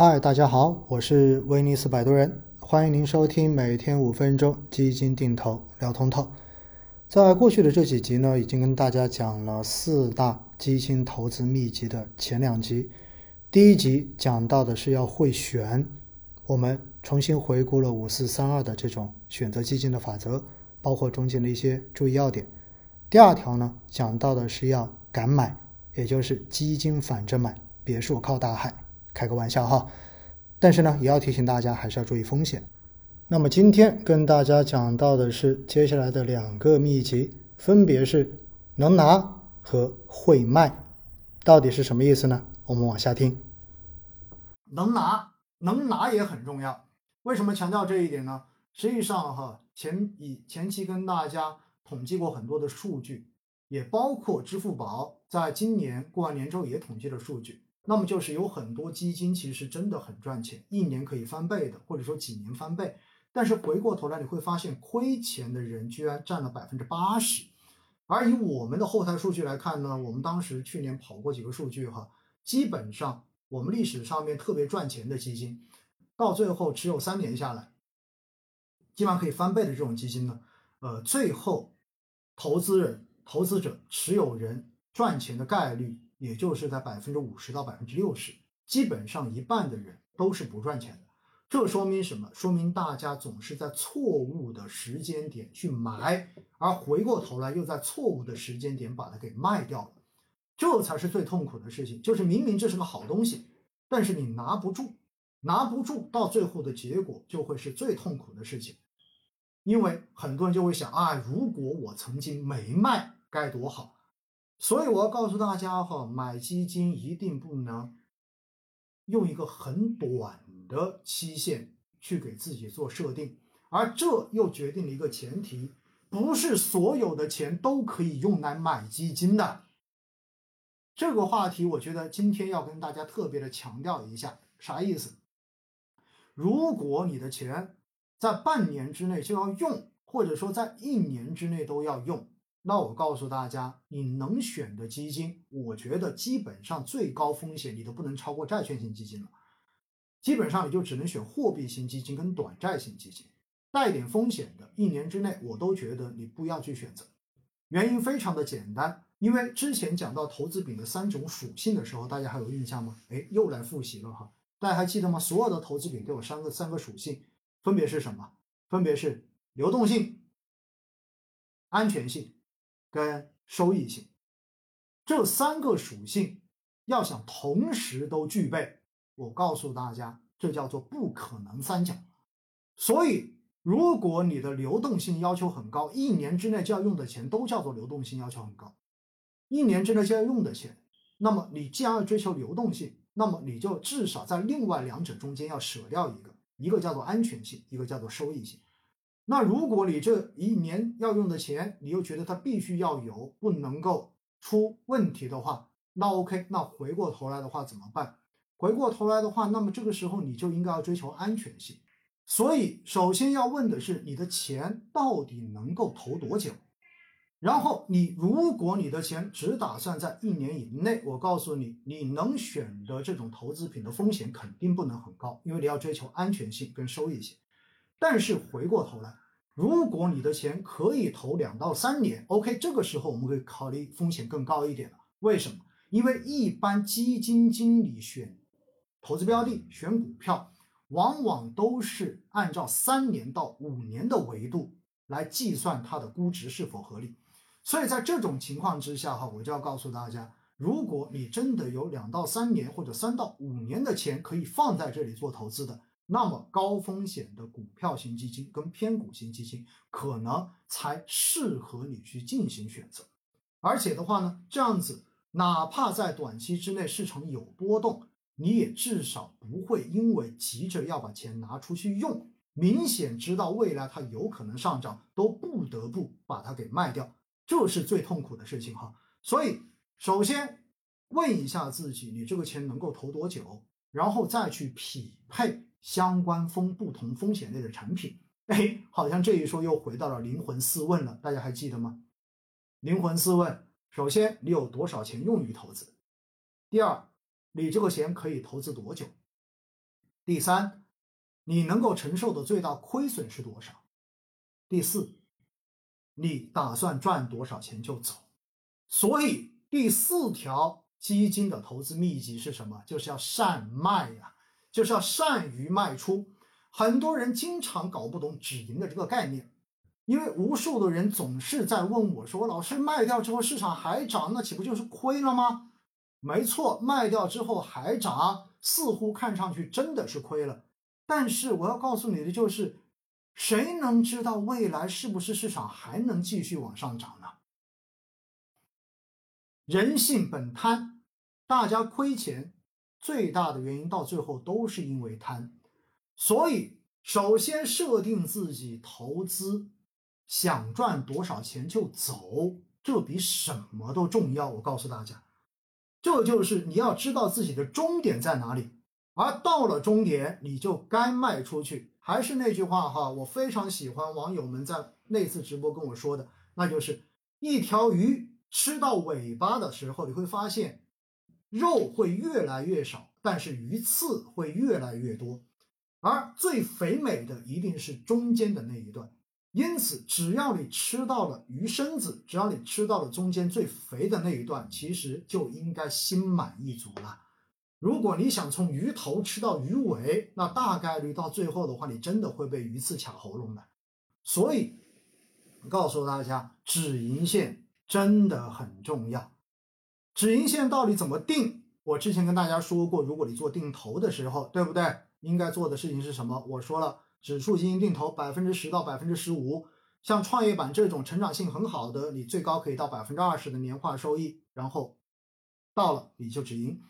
嗨，大家好，我是威尼斯摆渡人，欢迎您收听每天五分钟基金定投聊通透。在过去的这几集呢，已经跟大家讲了四大基金投资秘籍的前两集。第一集讲到的是要会选，我们重新回顾了五四三二的这种选择基金的法则，包括中间的一些注意要点。第二条呢，讲到的是要敢买，也就是基金反着买，别墅靠大海。开个玩笑哈，但是呢，也要提醒大家还是要注意风险。那么今天跟大家讲到的是接下来的两个秘籍，分别是能拿和会卖，到底是什么意思呢？我们往下听。能拿，能拿也很重要。为什么强调这一点呢？实际上哈，前以前期跟大家统计过很多的数据，也包括支付宝在今年过完年之后也统计了数据。那么就是有很多基金其实真的很赚钱，一年可以翻倍的，或者说几年翻倍。但是回过头来你会发现，亏钱的人居然占了百分之八十。而以我们的后台数据来看呢，我们当时去年跑过几个数据哈，基本上我们历史上面特别赚钱的基金，到最后持有三年下来，基本上可以翻倍的这种基金呢，呃，最后投资人、投资者、持有人赚钱的概率。也就是在百分之五十到百分之六十，基本上一半的人都是不赚钱的。这说明什么？说明大家总是在错误的时间点去买，而回过头来又在错误的时间点把它给卖掉了。这才是最痛苦的事情。就是明明这是个好东西，但是你拿不住，拿不住，到最后的结果就会是最痛苦的事情。因为很多人就会想啊，如果我曾经没卖，该多好。所以我要告诉大家哈，买基金一定不能用一个很短的期限去给自己做设定，而这又决定了一个前提，不是所有的钱都可以用来买基金的。这个话题我觉得今天要跟大家特别的强调一下，啥意思？如果你的钱在半年之内就要用，或者说在一年之内都要用。那我告诉大家，你能选的基金，我觉得基本上最高风险你都不能超过债券型基金了，基本上你就只能选货币型基金跟短债型基金，带点风险的，一年之内我都觉得你不要去选择。原因非常的简单，因为之前讲到投资品的三种属性的时候，大家还有印象吗？哎，又来复习了哈，大家还记得吗？所有的投资品都有三个三个属性，分别是什么？分别是流动性、安全性。跟收益性这三个属性，要想同时都具备，我告诉大家，这叫做不可能三角。所以，如果你的流动性要求很高，一年之内就要用的钱都叫做流动性要求很高，一年之内就要用的钱，那么你既然要追求流动性，那么你就至少在另外两者中间要舍掉一个，一个叫做安全性，一个叫做收益性。那如果你这一年要用的钱，你又觉得它必须要有，不能够出问题的话，那 OK，那回过头来的话怎么办？回过头来的话，那么这个时候你就应该要追求安全性。所以首先要问的是，你的钱到底能够投多久？然后你如果你的钱只打算在一年以内，我告诉你，你能选的这种投资品的风险肯定不能很高，因为你要追求安全性跟收益性。但是回过头来，如果你的钱可以投两到三年，OK，这个时候我们可以考虑风险更高一点了。为什么？因为一般基金经理选投资标的、选股票，往往都是按照三年到五年的维度来计算它的估值是否合理。所以在这种情况之下，哈，我就要告诉大家，如果你真的有两到三年或者三到五年的钱可以放在这里做投资的。那么高风险的股票型基金跟偏股型基金，可能才适合你去进行选择。而且的话呢，这样子哪怕在短期之内市场有波动，你也至少不会因为急着要把钱拿出去用，明显知道未来它有可能上涨，都不得不把它给卖掉，这是最痛苦的事情哈。所以，首先问一下自己，你这个钱能够投多久，然后再去匹配。相关风不同风险类的产品，哎，好像这一说又回到了灵魂四问了，大家还记得吗？灵魂四问：首先，你有多少钱用于投资？第二，你这个钱可以投资多久？第三，你能够承受的最大亏损是多少？第四，你打算赚多少钱就走？所以第四条基金的投资秘籍是什么？就是要善卖呀，就是要善于卖出。很多人经常搞不懂止盈的这个概念，因为无数的人总是在问我说：“老师，卖掉之后市场还涨，那岂不就是亏了吗？”没错，卖掉之后还涨，似乎看上去真的是亏了。但是我要告诉你的就是，谁能知道未来是不是市场还能继续往上涨呢？人性本贪，大家亏钱最大的原因到最后都是因为贪。所以，首先设定自己投资，想赚多少钱就走，这比什么都重要。我告诉大家，这就是你要知道自己的终点在哪里，而到了终点，你就该卖出去。还是那句话哈，我非常喜欢网友们在那次直播跟我说的，那就是一条鱼吃到尾巴的时候，你会发现肉会越来越少，但是鱼刺会越来越多。而最肥美的一定是中间的那一段，因此只要你吃到了鱼身子，只要你吃到了中间最肥的那一段，其实就应该心满意足了。如果你想从鱼头吃到鱼尾，那大概率到最后的话，你真的会被鱼刺卡喉咙的。所以，告诉大家，止盈线真的很重要。止盈线到底怎么定？我之前跟大家说过，如果你做定投的时候，对不对？应该做的事情是什么？我说了，指数基金定投百分之十到百分之十五，像创业板这种成长性很好的，你最高可以到百分之二十的年化收益，然后到了你就止盈。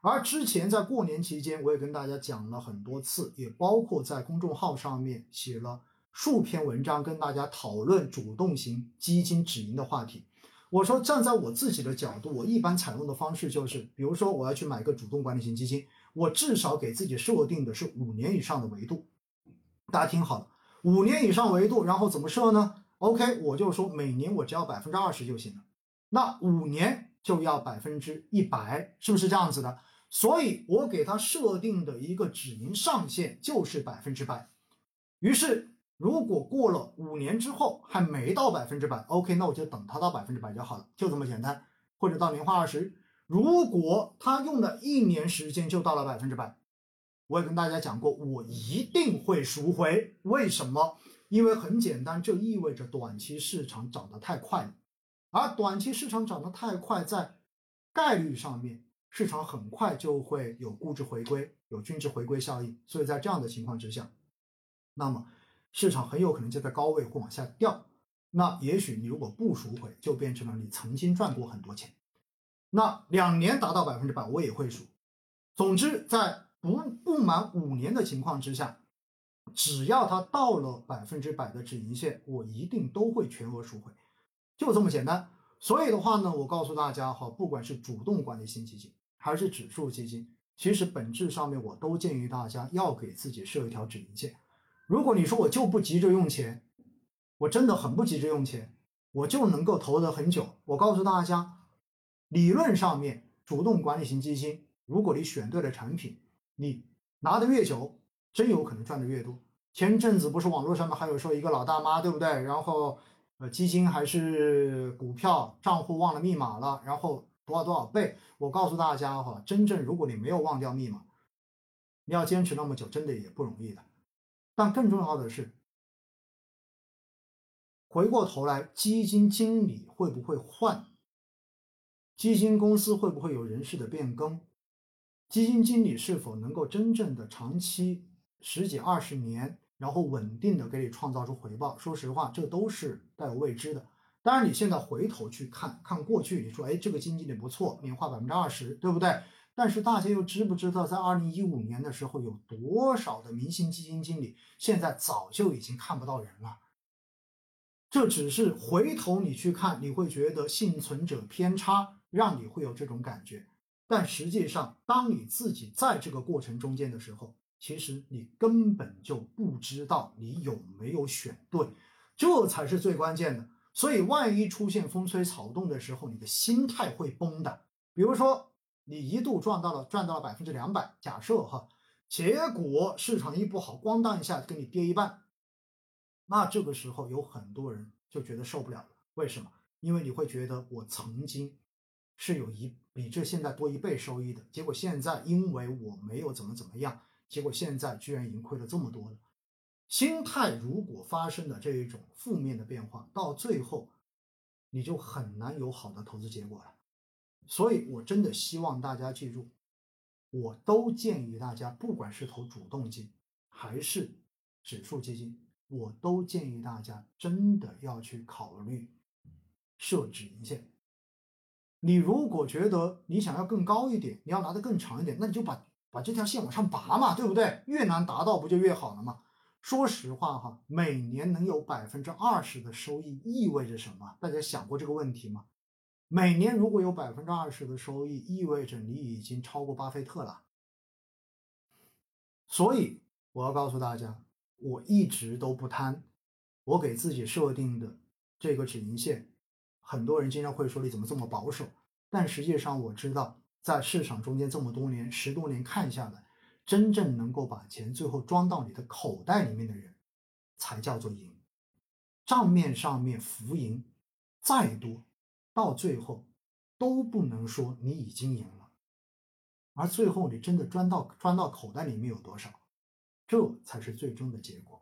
而之前在过年期间，我也跟大家讲了很多次，也包括在公众号上面写了数篇文章，跟大家讨论主动型基金止盈的话题。我说，站在我自己的角度，我一般采用的方式就是，比如说我要去买个主动管理型基金。我至少给自己设定的是五年以上的维度，大家听好了，五年以上维度，然后怎么设呢？OK，我就说每年我只要百分之二十就行了，那五年就要百分之一百，是不是这样子的？所以我给他设定的一个止盈上限就是百分之百。于是如果过了五年之后还没到百分之百，OK，那我就等它到百分之百就好了，就这么简单，或者到年化二十。如果他用了一年时间就到了百分之百，我也跟大家讲过，我一定会赎回。为什么？因为很简单，这意味着短期市场涨得太快了，而短期市场涨得太快，在概率上面，市场很快就会有估值回归，有均值回归效应。所以在这样的情况之下，那么市场很有可能就在高位会往下掉。那也许你如果不赎回，就变成了你曾经赚过很多钱。那两年达到百分之百，我也会赎。总之，在不不满五年的情况之下，只要它到了百分之百的止盈线，我一定都会全额赎回，就这么简单。所以的话呢，我告诉大家哈，不管是主动管理型基金还是指数基金，其实本质上面我都建议大家要给自己设一条止盈线。如果你说我就不急着用钱，我真的很不急着用钱，我就能够投得很久。我告诉大家。理论上面，主动管理型基金，如果你选对了产品，你拿的越久，真有可能赚的越多。前阵子不是网络上面还有说一个老大妈，对不对？然后呃，基金还是股票账户忘了密码了，然后多少多少倍。我告诉大家哈，真正如果你没有忘掉密码，你要坚持那么久，真的也不容易的。但更重要的是，回过头来，基金经理会不会换？基金公司会不会有人事的变更？基金经理是否能够真正的长期十几二十年，然后稳定的给你创造出回报？说实话，这都是带有未知的。当然，你现在回头去看看过去，你说，哎，这个基金经理不错，年化百分之二十，对不对？但是大家又知不知道，在二零一五年的时候，有多少的明星基金经理现在早就已经看不到人了？这只是回头你去看，你会觉得幸存者偏差。让你会有这种感觉，但实际上，当你自己在这个过程中间的时候，其实你根本就不知道你有没有选对，这才是最关键的。所以，万一出现风吹草动的时候，你的心态会崩的。比如说，你一度赚到了赚到了百分之两百，假设哈，结果市场一不好，咣当一下给你跌一半，那这个时候有很多人就觉得受不了了。为什么？因为你会觉得我曾经是有一比这现在多一倍收益的，结果现在因为我没有怎么怎么样，结果现在居然盈亏了这么多了。心态如果发生了这一种负面的变化，到最后你就很难有好的投资结果了。所以，我真的希望大家记住。我都建议大家，不管是投主动基还是指数基金，我都建议大家真的要去考虑设止盈线。你如果觉得你想要更高一点，你要拿得更长一点，那你就把把这条线往上拔嘛，对不对？越难达到不就越好了吗？说实话哈，每年能有百分之二十的收益意味着什么？大家想过这个问题吗？每年如果有百分之二十的收益，意味着你已经超过巴菲特了。所以我要告诉大家，我一直都不贪。我给自己设定的这个止盈线，很多人经常会说你怎么这么保守？但实际上我知道，在市场中间这么多年、十多年看下来，真正能够把钱最后装到你的口袋里面的人，才叫做赢。账面上面浮盈再多。到最后都不能说你已经赢了，而最后你真的钻到钻到口袋里面有多少，这才是最终的结果。